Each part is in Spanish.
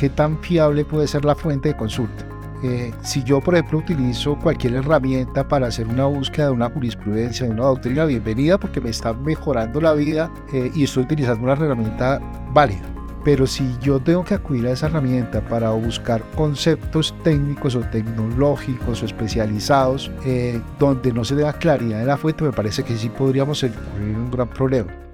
qué tan fiable puede ser la fuente de consulta. Eh, si yo, por ejemplo, utilizo cualquier herramienta para hacer una búsqueda de una jurisprudencia, de una doctrina, bienvenida porque me está mejorando la vida eh, y estoy utilizando una herramienta válida. Pero si yo tengo que acudir a esa herramienta para buscar conceptos técnicos o tecnológicos o especializados eh, donde no se le da claridad de la fuente, me parece que sí podríamos incurrir un gran problema.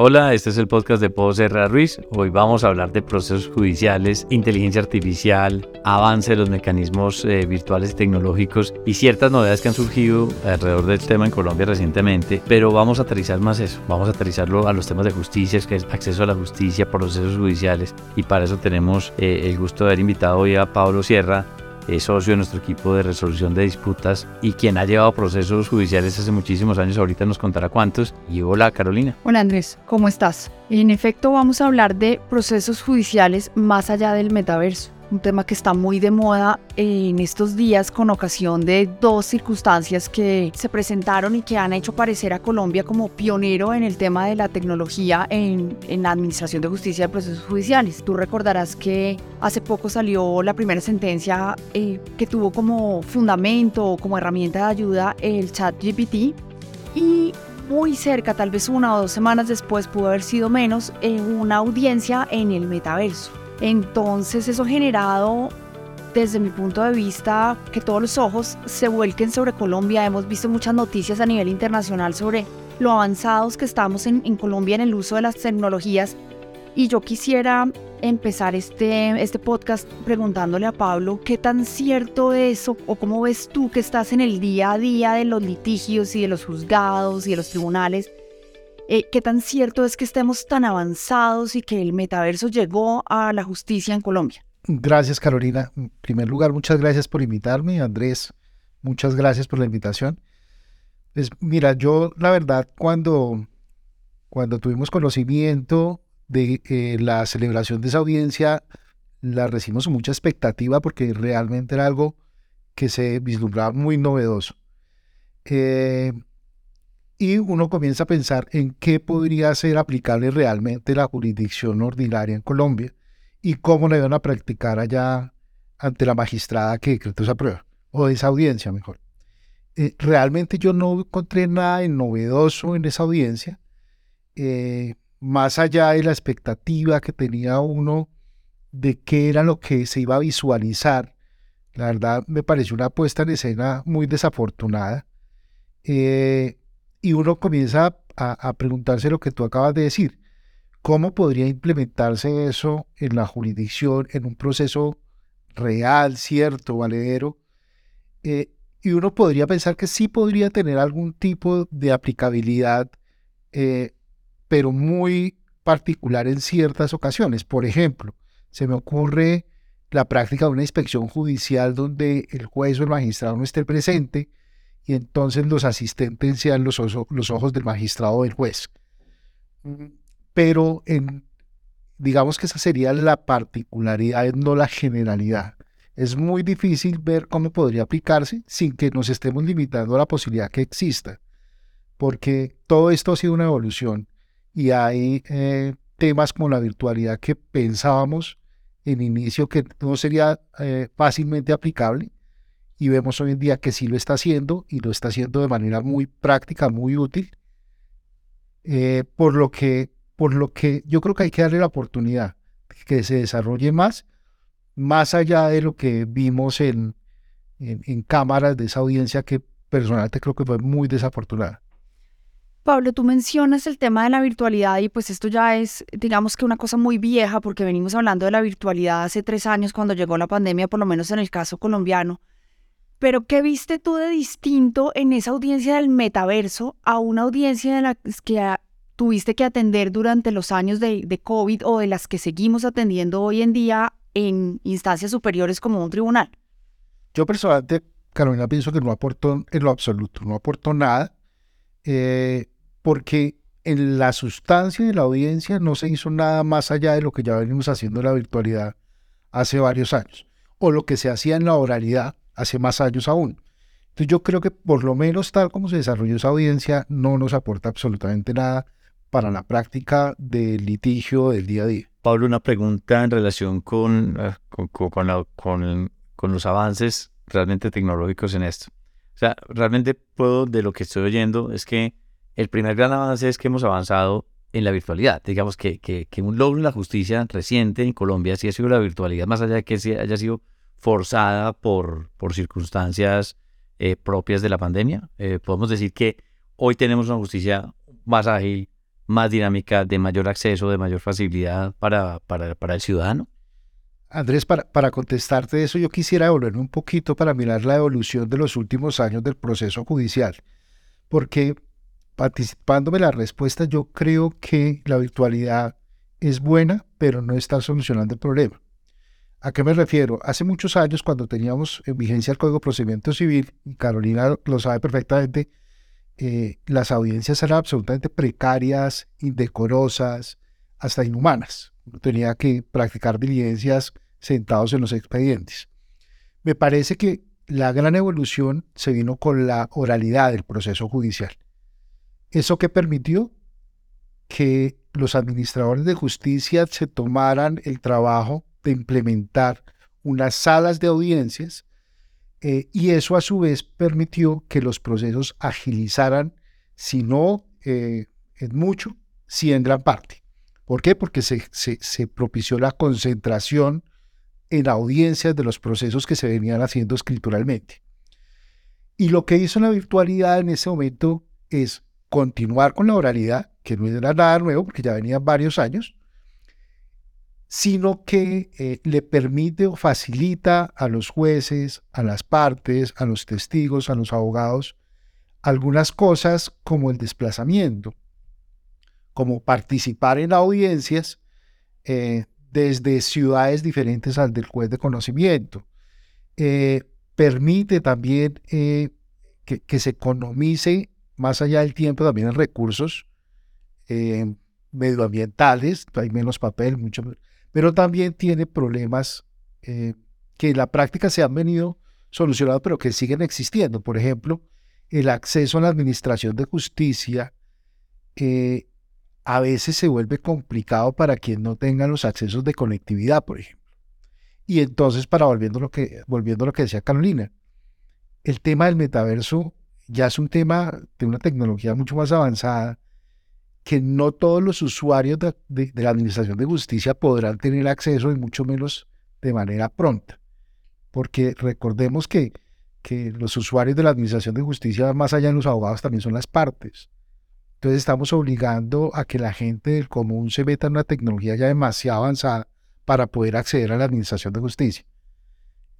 Hola, este es el podcast de Podo Serra Ruiz. Hoy vamos a hablar de procesos judiciales, inteligencia artificial, avance de los mecanismos eh, virtuales tecnológicos y ciertas novedades que han surgido alrededor del tema en Colombia recientemente. Pero vamos a aterrizar más eso, vamos a aterrizarlo a los temas de justicia, que es acceso a la justicia, procesos judiciales y para eso tenemos eh, el gusto de haber invitado hoy a Pablo Sierra, es socio de nuestro equipo de resolución de disputas y quien ha llevado procesos judiciales hace muchísimos años. Ahorita nos contará cuántos. Y hola, Carolina. Hola, Andrés. ¿Cómo estás? En efecto, vamos a hablar de procesos judiciales más allá del metaverso un tema que está muy de moda en estos días con ocasión de dos circunstancias que se presentaron y que han hecho parecer a Colombia como pionero en el tema de la tecnología en, la administración de justicia de procesos judiciales. Tú recordarás que hace poco salió la primera sentencia eh, que tuvo como fundamento o como herramienta de ayuda el chat GPT y muy cerca, tal vez una o dos semanas después, pudo haber sido menos, en una audiencia en el metaverso. Entonces eso ha generado, desde mi punto de vista, que todos los ojos se vuelquen sobre Colombia. Hemos visto muchas noticias a nivel internacional sobre lo avanzados que estamos en, Colombia en el uso de las tecnologías. Y yo quisiera empezar este, este podcast preguntándole a Pablo qué tan cierto es o, o cómo ves tú que estás en el día a día de los litigios y de los juzgados y de los tribunales eh, ¿Qué tan cierto es que estemos tan avanzados y que el metaverso llegó a la justicia en Colombia? Gracias, Carolina. En primer lugar, muchas gracias por invitarme. Andrés, muchas gracias por la invitación. Pues mira, yo la verdad, cuando, cuando tuvimos conocimiento de eh, la celebración de esa audiencia, la recibimos con mucha expectativa porque realmente era algo que se vislumbraba muy novedoso. Eh, y uno comienza a pensar en qué podría ser aplicable realmente la jurisdicción ordinaria en Colombia y cómo la iban a practicar allá ante la magistrada que decretó esa prueba, o esa audiencia mejor. Eh, realmente yo no encontré nada de novedoso en esa audiencia, eh, más allá de la expectativa que tenía uno de qué era lo que se iba a visualizar. La verdad me pareció una puesta en escena muy desafortunada. Eh, y uno comienza a, preguntarse lo que tú acabas de decir. ¿Cómo podría implementarse eso en la jurisdicción, en un proceso real, cierto, valedero? Eh, y uno podría pensar que sí podría tener algún tipo de aplicabilidad, eh, pero muy particular en ciertas ocasiones. Por ejemplo, se me ocurre la práctica de una inspección judicial donde el juez o el magistrado no esté presente y entonces los asistentes sean los, ojos del magistrado o del juez. Pero en, digamos que esa sería la particularidad, no la generalidad. Es muy difícil ver cómo podría aplicarse sin que nos estemos limitando a la posibilidad que exista, porque todo esto ha sido una evolución y hay eh, temas como la virtualidad que pensábamos en inicio que no sería eh, fácilmente aplicable y vemos hoy en día que sí lo está haciendo y lo está haciendo de manera muy práctica, muy útil, eh, por, lo que, por lo que yo creo que hay que darle la oportunidad que se desarrolle más, más allá de lo que vimos en, en, cámaras de esa audiencia que personalmente creo que fue muy desafortunada. Pablo, tú mencionas el tema de la virtualidad y pues esto ya es, digamos que una cosa muy vieja porque venimos hablando de la virtualidad hace tres años cuando llegó la pandemia, por lo menos en el caso colombiano. Pero ¿qué viste tú de distinto en esa audiencia del metaverso a una audiencia de que tuviste que atender durante los años de, COVID o de las que seguimos atendiendo hoy en día en instancias superiores como un tribunal? Yo personalmente, Carolina, pienso que no aportó en lo absoluto, no aportó nada, eh, porque en la sustancia de la audiencia no se hizo nada más allá de lo que ya venimos haciendo en la virtualidad hace varios años, o lo que se hacía en la oralidad hace más años aún. Entonces yo creo que por lo menos tal como se desarrolló esa audiencia no nos aporta absolutamente nada para la práctica del litigio del día a día. Pablo, una pregunta en relación con, con, con, con, los avances realmente tecnológicos en esto. O sea, realmente puedo, de lo que estoy oyendo, es que el primer gran avance es que hemos avanzado en la virtualidad. Digamos que, que, que un logro en la justicia reciente en Colombia sí ha sido la virtualidad, más allá de que haya sido forzada por, por circunstancias eh, propias de la pandemia. Eh, podemos decir que hoy tenemos una justicia más ágil, más dinámica, de mayor acceso, de mayor facilidad para, para, para el ciudadano. Andrés, para, para contestarte eso, yo quisiera volver un poquito para mirar la evolución de los últimos años del proceso judicial, porque participándome la respuesta, yo creo que la virtualidad es buena, pero no está solucionando el problema. ¿A qué me refiero? Hace muchos años, cuando teníamos en vigencia el Código de Procedimiento Civil, y Carolina lo sabe perfectamente, eh, las audiencias eran absolutamente precarias, indecorosas, hasta inhumanas. Uno tenía que practicar diligencias sentados en los expedientes. Me parece que la gran evolución se vino con la oralidad del proceso judicial. ¿Eso que permitió? Que los administradores de justicia se tomaran el trabajo de implementar unas salas de audiencias eh, y eso a su vez permitió que los procesos agilizaran, si no eh, en mucho, si en gran parte. ¿Por qué? Porque se, se, propició la concentración en audiencias de los procesos que se venían haciendo escrituralmente. Y lo que hizo la virtualidad en ese momento es continuar con la oralidad, que no era nada nuevo porque ya venían varios años, sino que eh, le permite o facilita a los jueces, a las partes, a los testigos, a los abogados, algunas cosas como el desplazamiento, como participar en audiencias eh, desde ciudades diferentes al del juez de conocimiento. Eh, permite también que, se economice más allá del tiempo también en recursos medioambientales, hay menos papel, mucho pero también tiene problemas eh, que en la práctica se han venido solucionando, pero que siguen existiendo. Por ejemplo, el acceso a la administración de justicia eh, a veces se vuelve complicado para quien no tenga los accesos de conectividad, por ejemplo. Y entonces, para volviendo a lo que, volviendo a lo que decía Carolina, el tema del metaverso ya es un tema de una tecnología mucho más avanzada que no todos los usuarios de, la Administración de Justicia podrán tener acceso y mucho menos de manera pronta. Porque recordemos que, que los usuarios de la Administración de Justicia, más allá de los abogados, también son las partes. Entonces estamos obligando a que la gente del común se meta en una tecnología ya demasiado avanzada para poder acceder a la Administración de Justicia.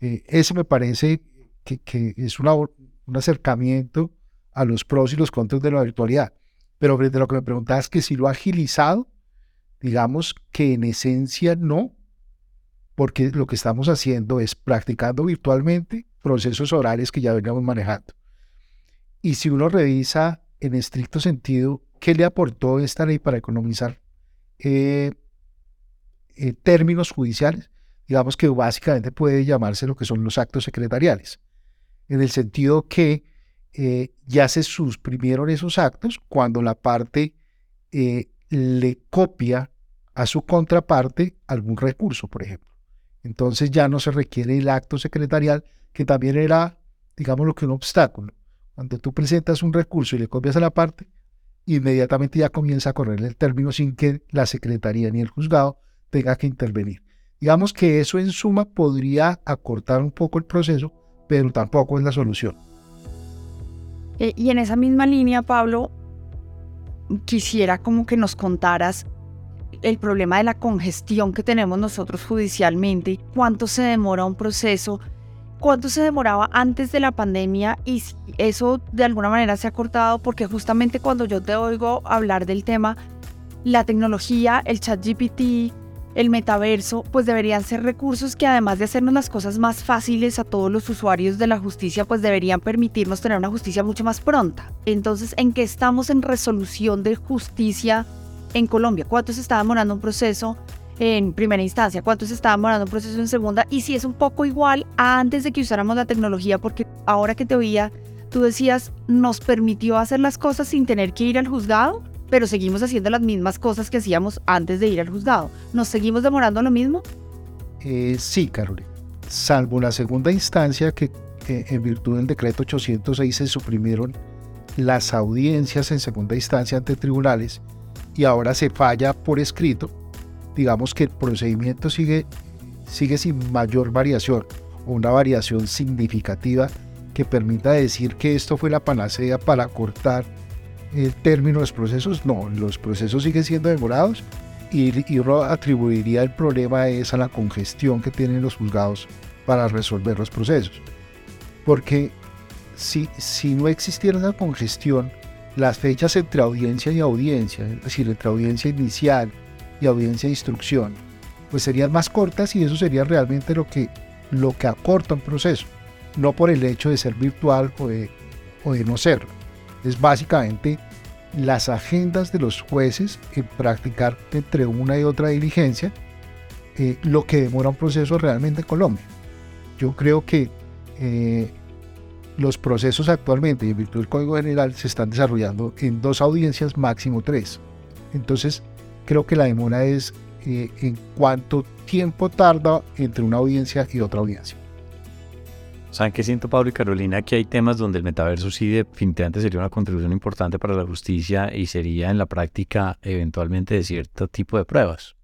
Eh, ese me parece que, es un acercamiento a los pros y los contras de la virtualidad. Pero frente lo que me preguntabas, que si lo ha agilizado, digamos que en esencia no, porque lo que estamos haciendo es practicando virtualmente procesos orales que ya veníamos manejando. Y si uno revisa en estricto sentido qué le aportó esta ley para economizar eh, eh, términos judiciales, digamos que básicamente puede llamarse lo que son los actos secretariales, en el sentido que eh, ya se suprimieron esos actos cuando la parte eh, le copia a su contraparte algún recurso, por ejemplo. Entonces ya no se requiere el acto secretarial, que también era, digamos, lo que un obstáculo. Cuando tú presentas un recurso y le copias a la parte, inmediatamente ya comienza a correr el término sin que la secretaría ni el juzgado tenga que intervenir. Digamos que eso en suma podría acortar un poco el proceso, pero tampoco es la solución. Eh, y en esa misma línea, Pablo, quisiera como que nos contaras el problema de la congestión que tenemos nosotros judicialmente, cuánto se demora un proceso, cuánto se demoraba antes de la pandemia y si eso de alguna manera se ha cortado porque justamente cuando yo te oigo hablar del tema, la tecnología, el chat GPT, el metaverso, pues deberían ser recursos que además de hacernos las cosas más fáciles a todos los usuarios de la justicia, pues deberían permitirnos tener una justicia mucho más pronta. Entonces, ¿en qué estamos en resolución de justicia en Colombia? ¿Cuánto se está demorando un proceso en primera instancia? ¿Cuánto se está demorando un proceso en segunda? Y si es un poco igual antes de que usáramos la tecnología, porque ahora que te oía, tú decías, nos permitió hacer las cosas sin tener que ir al juzgado. Pero seguimos haciendo las mismas cosas que hacíamos antes de ir al juzgado. ¿Nos seguimos demorando lo mismo? Eh, sí, Carolina. Salvo la segunda instancia que en virtud del decreto 806 se suprimieron las audiencias en segunda instancia ante tribunales y ahora se falla por escrito, digamos que el procedimiento sigue, sigue sin mayor variación o una variación significativa que permita decir que esto fue la panacea para cortar el término de los procesos. No, los procesos siguen siendo demorados y, y atribuiría el problema es a la congestión que tienen los juzgados para resolver los procesos. Porque si, si no existiera esa congestión, las fechas entre audiencia y audiencia, es decir, entre audiencia inicial y audiencia de instrucción, pues serían más cortas y eso sería realmente lo que, lo que acorta un proceso, no por el hecho de ser virtual o de, o de no serlo. Es básicamente las agendas de los jueces en practicar entre una y otra diligencia eh, lo que demora un proceso realmente en Colombia. Yo creo que eh, los procesos actualmente, y en virtud del Código General, se están desarrollando en dos audiencias, máximo tres. Entonces, creo que la demora es eh, en cuánto tiempo tarda entre una audiencia y otra audiencia. ¿Saben qué siento, Pablo y Carolina? Que hay temas donde el metaverso sí definitivamente sería una contribución importante para la justicia y sería en la práctica eventualmente de cierto tipo de pruebas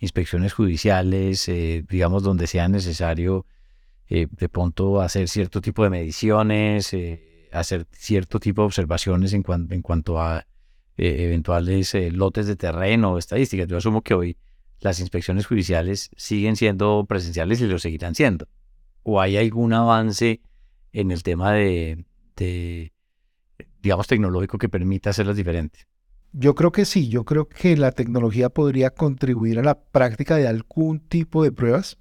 inspecciones judiciales, eh, digamos, donde sea necesario eh, de pronto hacer cierto tipo de mediciones, eh, hacer cierto tipo de observaciones en cuanto a eventuales lotes de terreno o estadísticas. Yo asumo que hoy las inspecciones judiciales siguen siendo presenciales y lo seguirán siendo. ¿O hay algún avance en el tema de, de digamos, tecnológico que permita hacerlas diferentes? Yo creo que sí, yo creo que la tecnología podría contribuir a la práctica de algún tipo de pruebas,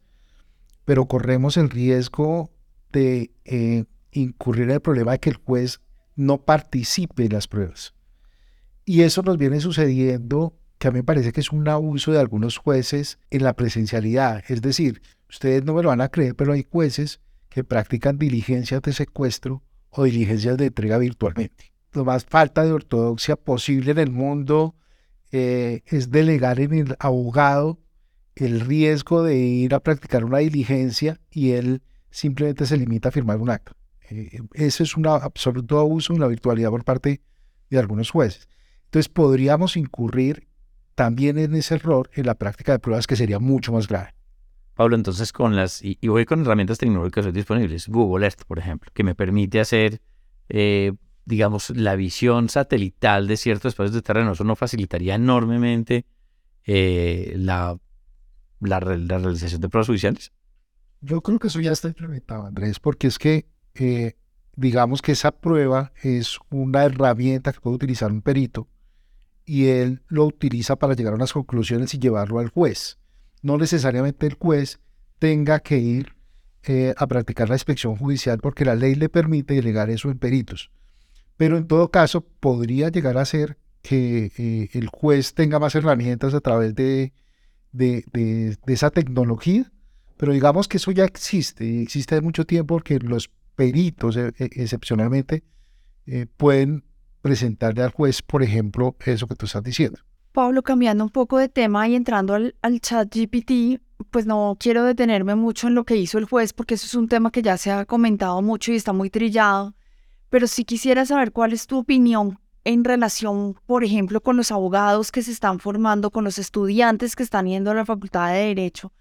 pero corremos el riesgo de eh, incurrir en el problema de que el juez no participe en las pruebas. Y eso nos viene sucediendo, que a mí me parece que es un abuso de algunos jueces en la presencialidad. Es decir, ustedes no me lo van a creer, pero hay jueces que practican diligencias de secuestro o diligencias de entrega virtualmente lo más falta de ortodoxia posible en el mundo eh, es delegar en el abogado el riesgo de ir a practicar una diligencia y él simplemente se limita a firmar un acto. Eh, ese es un absoluto abuso en la virtualidad por parte de algunos jueces. Entonces podríamos incurrir también en ese error en la práctica de pruebas que sería mucho más grave. Pablo, entonces con las, y, voy con herramientas tecnológicas disponibles, Google Earth, por ejemplo, que me permite hacer eh, digamos, la visión satelital de ciertos espacios de terreno. Eso no facilitaría enormemente eh, la, la, realización de pruebas judiciales. Yo creo que eso ya está implementado, Andrés, porque es que, eh, digamos que esa prueba es una herramienta que puede utilizar un perito y él lo utiliza para llegar a unas conclusiones y llevarlo al juez. No necesariamente el juez tenga que ir eh, a practicar la inspección judicial porque la ley le permite delegar eso en peritos. Pero en todo caso, podría llegar a ser que eh, el juez tenga más herramientas a través de, de, esa tecnología, pero digamos que eso ya existe, existe de mucho tiempo porque los peritos e, e, excepcionalmente eh, pueden presentarle al juez, por ejemplo, eso que tú estás diciendo. Pablo, cambiando un poco de tema y entrando al, al chat GPT, pues no quiero detenerme mucho en lo que hizo el juez porque eso es un tema que ya se ha comentado mucho y está muy trillado pero sí quisiera saber cuál es tu opinión en relación, por ejemplo, con los abogados que se están formando, con los estudiantes que están yendo a la Facultad de Derecho.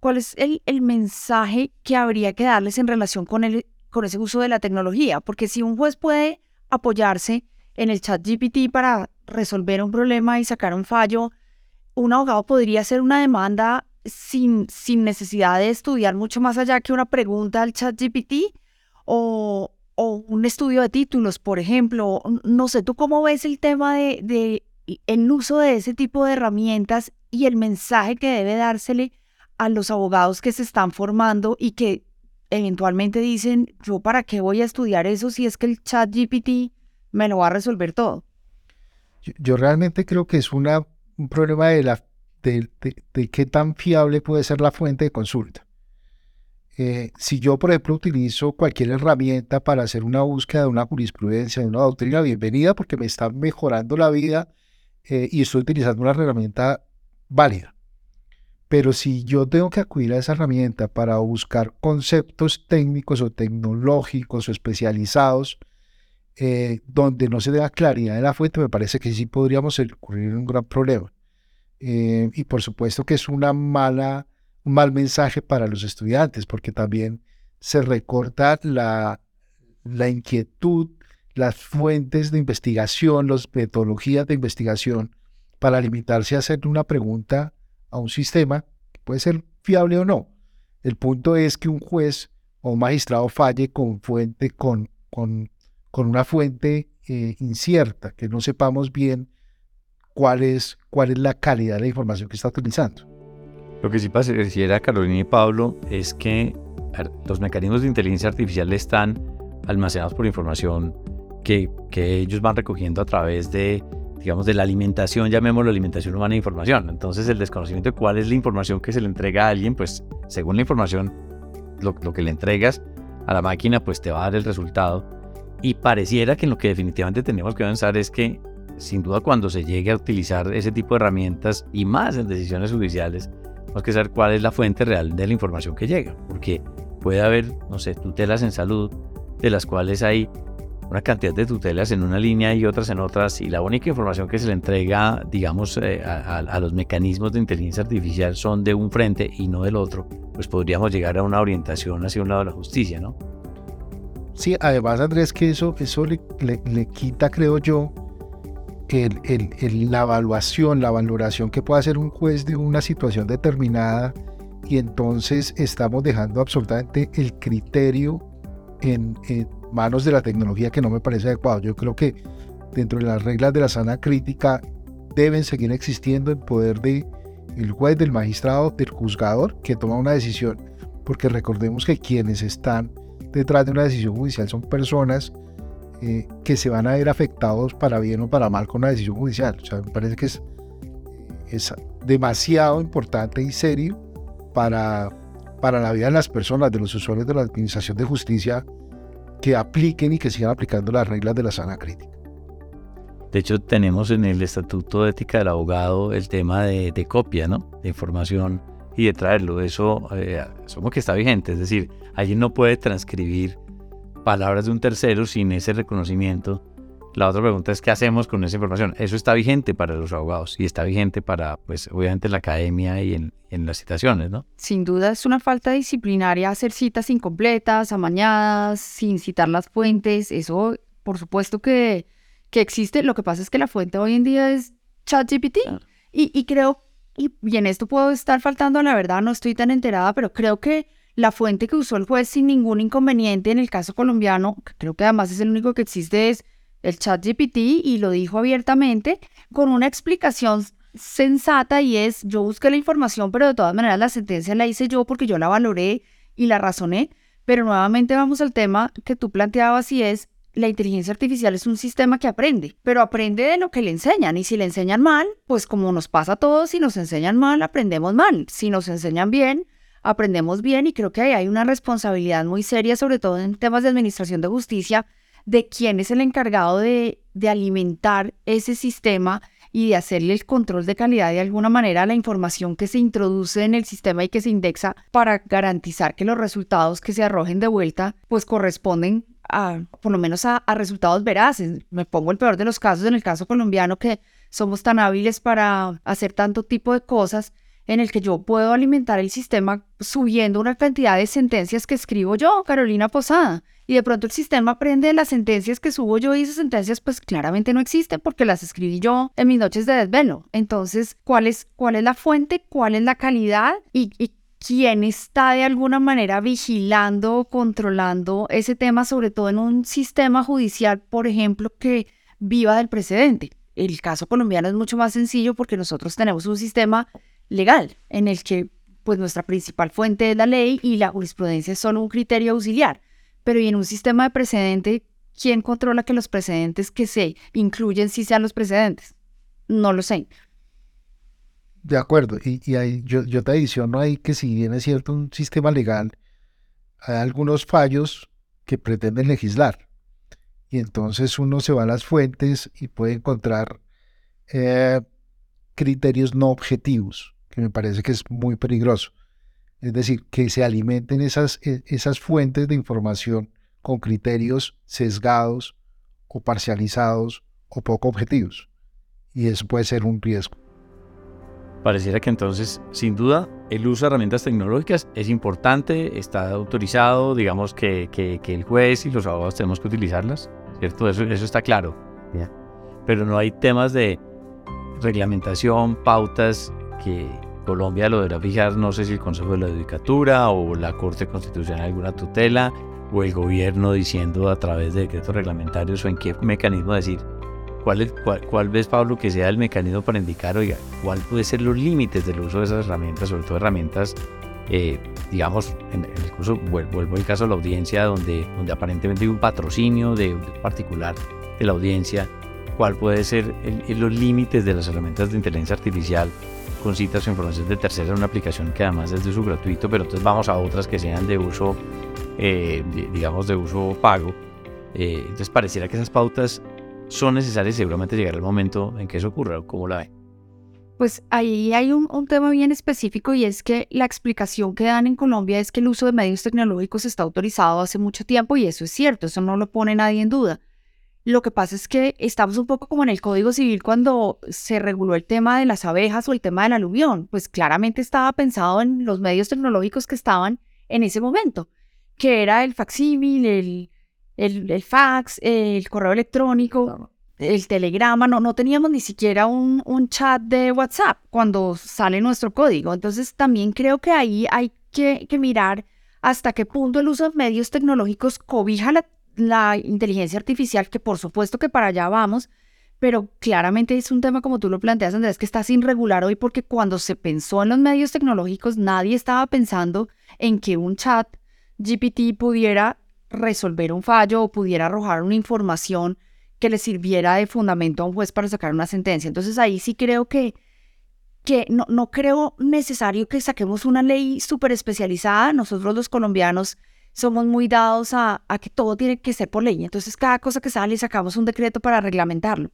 ¿Cuál es el, el mensaje que habría que darles en relación con, el, con ese uso de la tecnología? Porque si un juez puede apoyarse en el chat GPT para resolver un problema y sacar un fallo, un abogado podría hacer una demanda sin, sin necesidad de estudiar mucho más allá que una pregunta al chat GPT o, o un estudio de títulos, por ejemplo. No sé, ¿tú cómo ves el tema de, de el uso de ese tipo de herramientas y el mensaje que debe dársele a los abogados que se están formando y que eventualmente dicen, yo para qué voy a estudiar eso si es que el chat GPT me lo va a resolver todo? Yo, realmente creo que es un problema de, la, de, qué tan fiable puede ser la fuente de consulta. Eh, si yo, por ejemplo, utilizo cualquier herramienta para hacer una búsqueda de una jurisprudencia, de una doctrina, bienvenida, porque me está mejorando la vida eh, y estoy utilizando una herramienta válida. Pero si yo tengo que acudir a esa herramienta para buscar conceptos técnicos o tecnológicos o especializados, eh, donde no se da claridad de la fuente, me parece que sí podríamos ocurrir un gran problema. y por supuesto que es una mala un mal mensaje para los estudiantes, porque también se recorta la, la inquietud, las fuentes de investigación, las metodologías de investigación, para limitarse a hacer una pregunta a un sistema que puede ser fiable o no. El punto es que un juez o un magistrado falle con, fuente, con, con, con una fuente eh, incierta, que no sepamos bien cuál es, cuál es la calidad de la información que está utilizando. Lo que sí pareciera Carolina y Pablo es que los mecanismos de inteligencia artificial están almacenados por información que, que ellos van recogiendo a través de, digamos, de la alimentación, llamémoslo alimentación humana de información. Entonces el desconocimiento de cuál es la información que se le entrega a alguien, pues según la información, lo, lo que le entregas a la máquina, pues te va a dar el resultado. Y pareciera que en lo que definitivamente tenemos que avanzar es que, sin duda, cuando se llegue a utilizar ese tipo de herramientas y más en decisiones judiciales, tenemos que saber cuál es la fuente real de la información que llega, porque puede haber, no sé, tutelas en salud, de las cuales hay una cantidad de tutelas en una línea y otras en otras, y la única información que se le entrega, digamos, eh, a, los mecanismos de inteligencia artificial son de un frente y no del otro, pues podríamos llegar a una orientación hacia un lado de la justicia, ¿no? Sí, además, Andrés, que eso, eso le, le quita, creo yo, el, la evaluación, la valoración que puede hacer un juez de una situación determinada y entonces estamos dejando absolutamente el criterio en, manos de la tecnología que no me parece adecuado. Yo creo que dentro de las reglas de la sana crítica deben seguir existiendo el poder de el juez, del magistrado, del juzgador que toma una decisión, porque recordemos que quienes están detrás de una decisión judicial son personas eh, que se van a ver afectados para bien o para mal con la decisión judicial. O sea, me parece que es, es demasiado importante y serio para, para la vida de las personas, de los usuarios de la Administración de Justicia, que apliquen y que sigan aplicando las reglas de la sana crítica. De hecho, tenemos en el Estatuto de Ética del Abogado el tema de, copia, ¿no? De información y de traerlo. Eso, eh, como que está vigente. Es decir, alguien no puede transcribir palabras de un tercero sin ese reconocimiento. La otra pregunta es qué hacemos con esa información. Eso está vigente para los abogados y está vigente para, pues, obviamente, la academia y en, en las citaciones, ¿no? Sin duda es una falta disciplinaria hacer citas incompletas, amañadas, sin citar las fuentes. Eso, por supuesto que, que existe. Lo que pasa es que la fuente hoy en día es ChatGPT. Y, y creo, y, en esto puedo estar faltando a la verdad, no estoy tan enterada, pero creo que la fuente que usó el juez sin ningún inconveniente en el caso colombiano, que creo que además es el único que existe, es el chat GPT y lo dijo abiertamente con una explicación sensata y es, yo busqué la información, pero de todas maneras la sentencia la hice yo porque yo la valoré y la razoné. Pero nuevamente vamos al tema que tú planteabas y es, la inteligencia artificial es un sistema que aprende, pero aprende de lo que le enseñan. Y si le enseñan mal, pues como nos pasa a todos, si nos enseñan mal, aprendemos mal. Si nos enseñan bien, aprendemos bien y creo que ahí hay una responsabilidad muy seria, sobre todo en temas de administración de justicia, de quién es el encargado de, de alimentar ese sistema y de hacerle el control de calidad de alguna manera a la información que se introduce en el sistema y que se indexa para garantizar que los resultados que se arrojen de vuelta pues corresponden a, por lo menos a, a resultados veraces. Me pongo el peor de los casos en el caso colombiano que somos tan hábiles para hacer tanto tipo de cosas en el que yo puedo alimentar el sistema subiendo una cantidad de sentencias que escribo yo, Carolina Posada. Y de pronto el sistema aprende las sentencias que subo yo y esas sentencias pues claramente no existen porque las escribí yo en mis noches de desvelo. Entonces, ¿cuál es, cuál es la fuente? ¿Cuál es la calidad? Y, y quién está de alguna manera vigilando o controlando ese tema, sobre todo en un sistema judicial, por ejemplo, que viva del precedente. El caso colombiano es mucho más sencillo porque nosotros tenemos un sistema legal, en el que pues nuestra principal fuente es la ley y la jurisprudencia es solo un criterio auxiliar. Pero en un sistema de precedente, ¿quién controla que los precedentes que se incluyen sí sean los precedentes? No lo sé. De acuerdo, y, y yo, yo te adiciono ahí que si bien es cierto un sistema legal, hay algunos fallos que pretenden legislar. Y entonces uno se va a las fuentes y puede encontrar eh, criterios no objetivos, que me parece que es muy peligroso. Es decir, que se alimenten esas, e, esas fuentes de información con criterios sesgados o parcializados o poco objetivos. Y eso puede ser un riesgo. Pareciera que entonces, sin duda, el uso de herramientas tecnológicas es importante, está autorizado, digamos que, que, el juez y los abogados tenemos que utilizarlas, ¿cierto? Eso, eso está claro. Pero no hay temas de reglamentación, pautas que Colombia lo deberá fijar, no sé si el Consejo de la Judicatura o la Corte Constitucional alguna tutela o el gobierno diciendo a través de decretos reglamentarios o en qué mecanismo decir ¿Cuál, es, cuál, ves, Pablo, que sea el mecanismo para indicar, oiga, cuál puede ser los límites del uso de esas herramientas, sobre todo herramientas, eh, digamos, en, el curso, vuelvo, al caso de la audiencia, donde, donde aparentemente hay un patrocinio de, particular de la audiencia, cuál puede ser los límites de las herramientas de inteligencia artificial con citas o información de tercera en una aplicación que además es de uso gratuito, pero entonces vamos a otras que sean de uso, eh, digamos, de uso pago. Eh, entonces pareciera que esas pautas son necesarias y seguramente llegará el momento en que eso ocurra. ¿Cómo la ve? Pues ahí hay un, tema bien específico y es que la explicación que dan en Colombia es que el uso de medios tecnológicos está autorizado hace mucho tiempo y eso es cierto, eso no lo pone nadie en duda. Lo que pasa es que estamos un poco como en el Código Civil cuando se reguló el tema de las abejas o el tema del aluvión, pues claramente estaba pensado en los medios tecnológicos que estaban en ese momento, que era el facsímil, el, el, fax, el correo electrónico, el telegrama, no, no teníamos ni siquiera un, un, chat de WhatsApp cuando sale nuestro código. Entonces también creo que ahí hay que, mirar hasta qué punto el uso de medios tecnológicos cobija la, la inteligencia artificial, que por supuesto que para allá vamos, pero claramente es un tema como tú lo planteas, Andrés, que está sin regular hoy porque cuando se pensó en los medios tecnológicos nadie estaba pensando en que un chat GPT pudiera resolver un fallo o pudiera arrojar una información que le sirviera de fundamento a un juez para sacar una sentencia. Entonces ahí sí creo que, que no, no creo necesario que saquemos una ley súper especializada. Nosotros los colombianos somos muy dados a, a, que todo tiene que ser por ley. Entonces cada cosa que sale sacamos un decreto para reglamentarlo.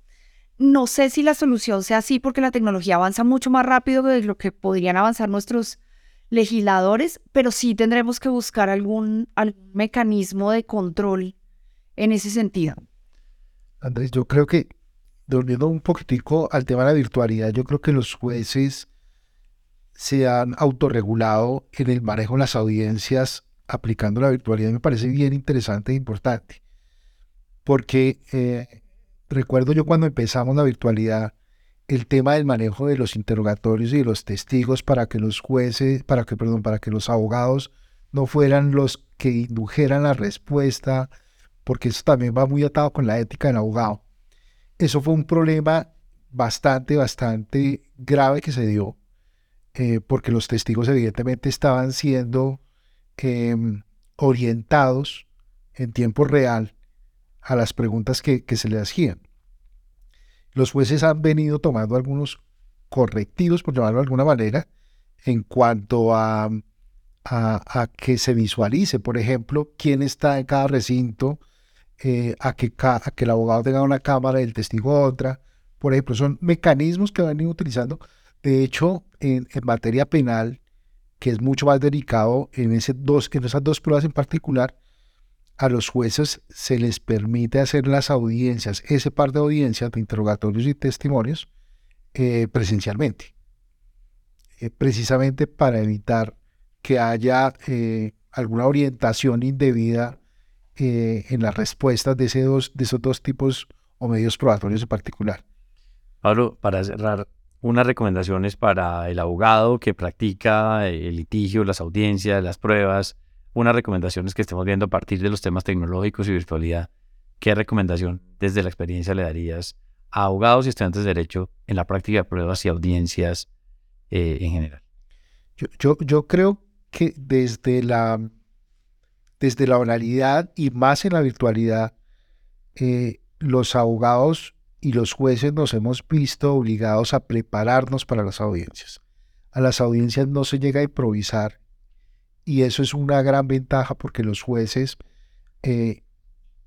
No sé si la solución sea así porque la tecnología avanza mucho más rápido de lo que podrían avanzar nuestros legisladores, pero sí tendremos que buscar algún, algún mecanismo de control en ese sentido. Andrés, yo creo que, volviendo un poquitico al tema de la virtualidad, yo creo que los jueces se han autorregulado en el manejo de las audiencias aplicando la virtualidad. Me parece bien interesante e importante, porque eh, recuerdo yo cuando empezamos la virtualidad, el tema del manejo de los interrogatorios y de los testigos para que los jueces, para que, perdón, para que los abogados no fueran los que indujeran la respuesta, porque eso también va muy atado con la ética del abogado. Eso fue un problema bastante, bastante grave que se dio, eh, porque los testigos evidentemente estaban siendo em, orientados en tiempo real a las preguntas que, que se le hacían los jueces han venido tomando algunos correctivos, por llamarlo de alguna manera, en cuanto a, a, que se visualice, por ejemplo, quién está en cada recinto, eh, a, que el abogado tenga una cámara y el testigo otra. Por ejemplo, son mecanismos que van utilizando. De hecho, en, materia penal, que es mucho más delicado en, ese dos, en esas dos pruebas en particular, a los jueces se les permite hacer las audiencias, ese par de audiencias de interrogatorios y testimonios, eh, presencialmente, eh, precisamente para evitar que haya eh, alguna orientación indebida en las respuestas de, de esos dos tipos o medios probatorios en particular. Pablo, para cerrar, unas recomendaciones para el abogado que practica el litigio, las audiencias, las pruebas, unas recomendaciones que estemos viendo a partir de los temas tecnológicos y virtualidad, ¿qué recomendación desde la experiencia le darías a abogados y estudiantes de derecho en la práctica de pruebas y audiencias eh, en general? Yo, yo, creo que desde la, desde la oralidad y más en la virtualidad, eh, los abogados y los jueces nos hemos visto obligados a prepararnos para las audiencias. A las audiencias no se llega a improvisar y eso es una gran ventaja porque los jueces eh,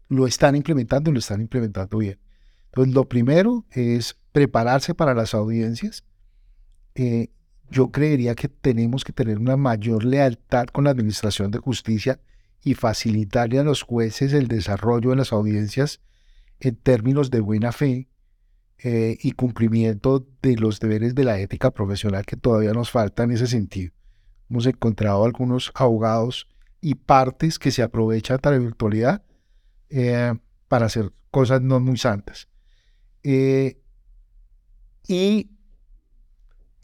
lo están implementando y lo están implementando bien. Entonces, lo primero es prepararse para las audiencias. Eh, yo creería que tenemos que tener una mayor lealtad con la Administración de Justicia y facilitarle a los jueces el desarrollo de las audiencias en términos de buena fe eh, y cumplimiento de los deberes de la ética profesional que todavía nos falta en ese sentido. Hemos encontrado algunos abogados y partes que se aprovechan de la virtualidad eh, para hacer cosas no muy santas. Eh, y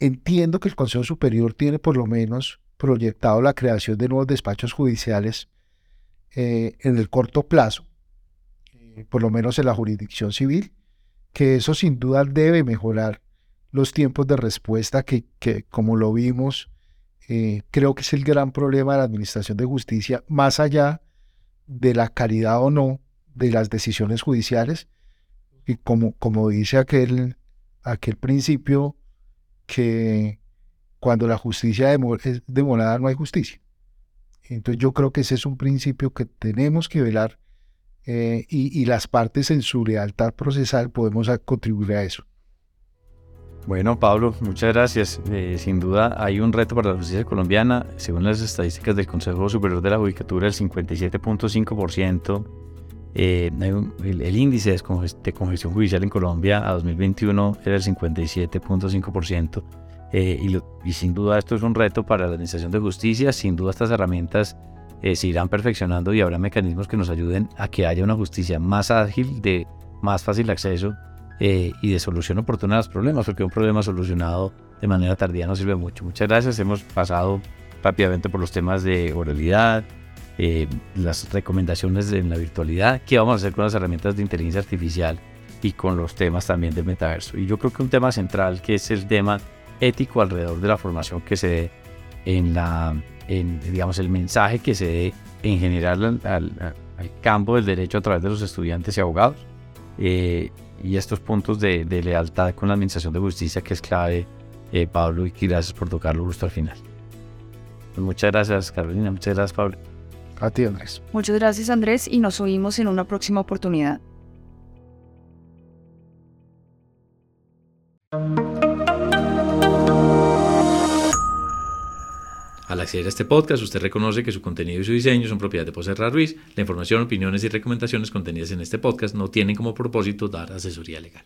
entiendo que el Consejo Superior tiene por lo menos proyectado la creación de nuevos despachos judiciales eh, en el corto plazo, por lo menos en la jurisdicción civil, que eso sin duda debe mejorar los tiempos de respuesta que, que como lo vimos, eh, creo que es el gran problema de la Administración de Justicia, más allá de la calidad o no de las decisiones judiciales, y como, como dice aquel, aquel principio, que cuando la justicia es demorada no hay justicia. Entonces yo creo que ese es un principio que tenemos que velar eh, y, y, las partes en su lealtad procesal podemos contribuir a eso. Bueno, Pablo, muchas gracias. Eh, sin duda hay un reto para la justicia colombiana. Según las estadísticas del Consejo Superior de la Judicatura, el 57.5%, eh, el, índice de congestión judicial en Colombia a 2021 era el 57.5%. Eh, y, y, sin duda esto es un reto para la Administración de Justicia. Sin duda estas herramientas eh, se irán perfeccionando y habrá mecanismos que nos ayuden a que haya una justicia más ágil, de más fácil acceso eh, y de solución oportuna a los problemas, porque un problema solucionado de manera tardía no sirve mucho. Muchas gracias, hemos pasado rápidamente por los temas de oralidad, eh, las recomendaciones en la virtualidad, qué vamos a hacer con las herramientas de inteligencia artificial y con los temas también del metaverso. Y yo creo que un tema central que es el tema ético alrededor de la formación que se dé en la, en, digamos, el mensaje que se dé en general al, campo del derecho a través de los estudiantes y abogados. Eh, y estos puntos de, lealtad con la Administración de Justicia que es clave, eh, Pablo, y gracias por tocarlo justo al final. Pues muchas gracias, Carolina. Muchas gracias, Pablo. A ti, Andrés. Muchas gracias, Andrés, y nos oímos en una próxima oportunidad. Al acceder a este podcast, usted reconoce que su contenido y su diseño son propiedad de Poserra Ruiz. La información, opiniones y recomendaciones contenidas en este podcast no tienen como propósito dar asesoría legal.